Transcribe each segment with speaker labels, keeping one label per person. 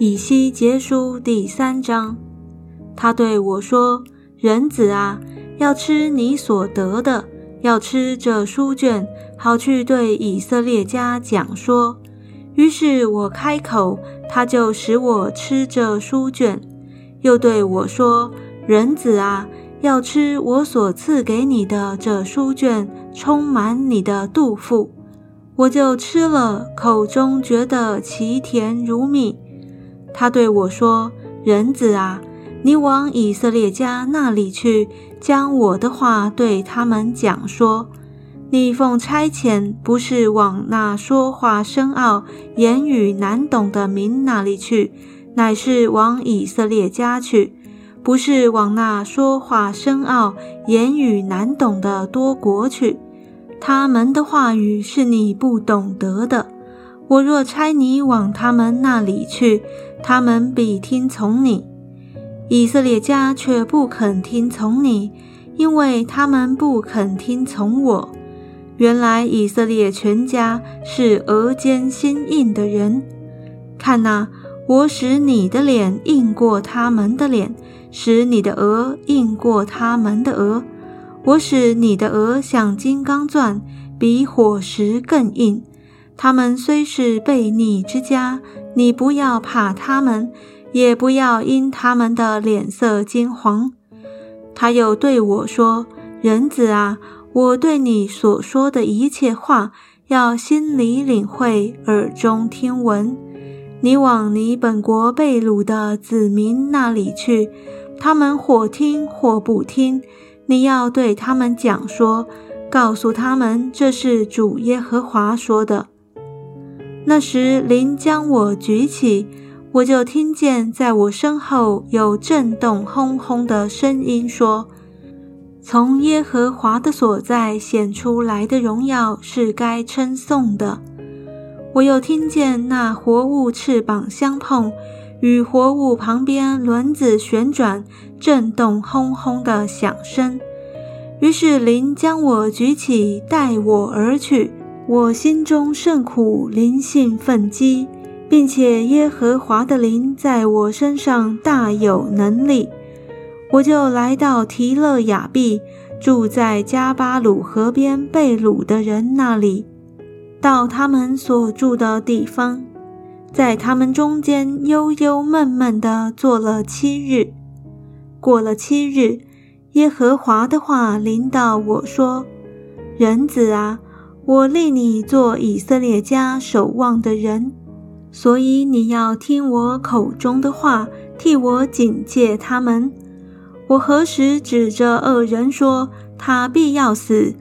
Speaker 1: 以西结书第三章，他对我说：“人子啊，要吃你所得的，要吃这书卷，好去对以色列家讲说。”于是我开口，他就使我吃这书卷，又对我说：“人子啊。”要吃我所赐给你的这书卷，充满你的肚腹，我就吃了，口中觉得其甜如蜜。他对我说：“人子啊，你往以色列家那里去，将我的话对他们讲说。你奉差遣，不是往那说话深奥、言语难懂的民那里去，乃是往以色列家去。”不是往那说话深奥、言语难懂的多国去，他们的话语是你不懂得的。我若差你往他们那里去，他们必听从你。以色列家却不肯听从你，因为他们不肯听从我。原来以色列全家是额间心硬的人。看哪，我使你的脸硬过他们的脸。使你的额硬过他们的额，我使你的额像金刚钻，比火石更硬。他们虽是悖逆之家，你不要怕他们，也不要因他们的脸色金黄。他又对我说：“人子啊，我对你所说的一切话，要心里领会，耳中听闻。你往你本国被掳的子民那里去。”他们或听或不听，你要对他们讲说，告诉他们这是主耶和华说的。那时灵将我举起，我就听见在我身后有震动轰轰的声音说：“从耶和华的所在显出来的荣耀是该称颂的。”我又听见那活物翅膀相碰。与活物旁边轮子旋转，震动轰轰的响声。于是灵将我举起，带我而去。我心中甚苦，灵性愤激，并且耶和华的灵在我身上大有能力。我就来到提勒雅毕，住在加巴鲁河边被掳的人那里，到他们所住的地方。在他们中间悠悠闷闷地坐了七日。过了七日，耶和华的话临到我说：“人子啊，我立你做以色列家守望的人，所以你要听我口中的话，替我警戒他们。我何时指着恶人说他必要死？”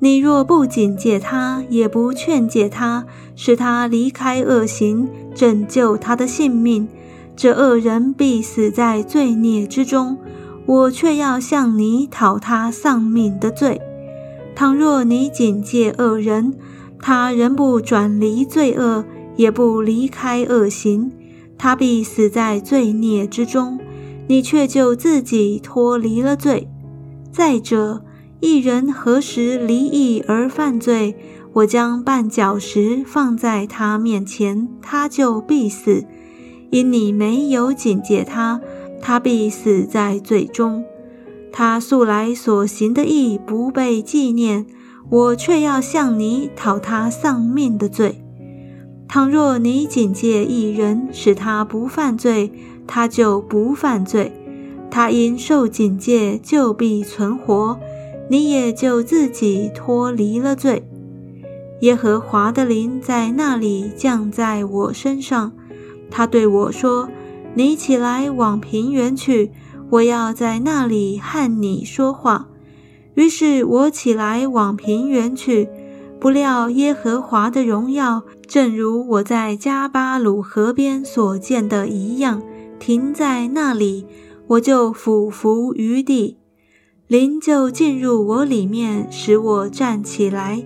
Speaker 1: 你若不警戒他，也不劝诫他，使他离开恶行，拯救他的性命，这恶人必死在罪孽之中。我却要向你讨他丧命的罪。倘若你警戒恶人，他仍不转离罪恶，也不离开恶行，他必死在罪孽之中。你却就自己脱离了罪。再者，一人何时离异而犯罪？我将绊脚石放在他面前，他就必死。因你没有警戒他，他必死在罪中。他素来所行的义不被纪念，我却要向你讨他丧命的罪。倘若你警戒一人，使他不犯罪，他就不犯罪。他因受警戒，就必存活。你也就自己脱离了罪。耶和华的灵在那里降在我身上，他对我说：“你起来往平原去，我要在那里和你说话。”于是我起来往平原去，不料耶和华的荣耀，正如我在加巴鲁河边所见的一样，停在那里，我就俯伏于地。灵就进入我里面，使我站起来。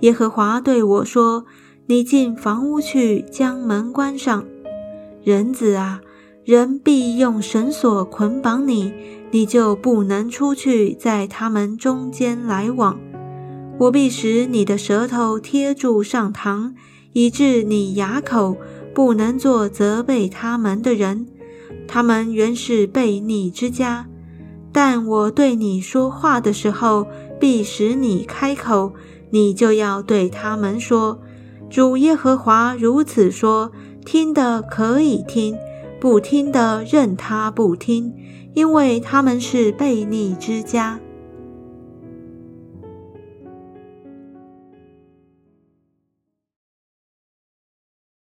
Speaker 1: 耶和华对我说：“你进房屋去，将门关上。人子啊，人必用绳索捆绑你，你就不能出去，在他们中间来往。我必使你的舌头贴住上膛，以致你牙口不能做责备他们的人。他们原是悖逆之家。但我对你说话的时候，必使你开口，你就要对他们说：主耶和华如此说。听的可以听，不听的任他不听，因为他们是悖逆之家。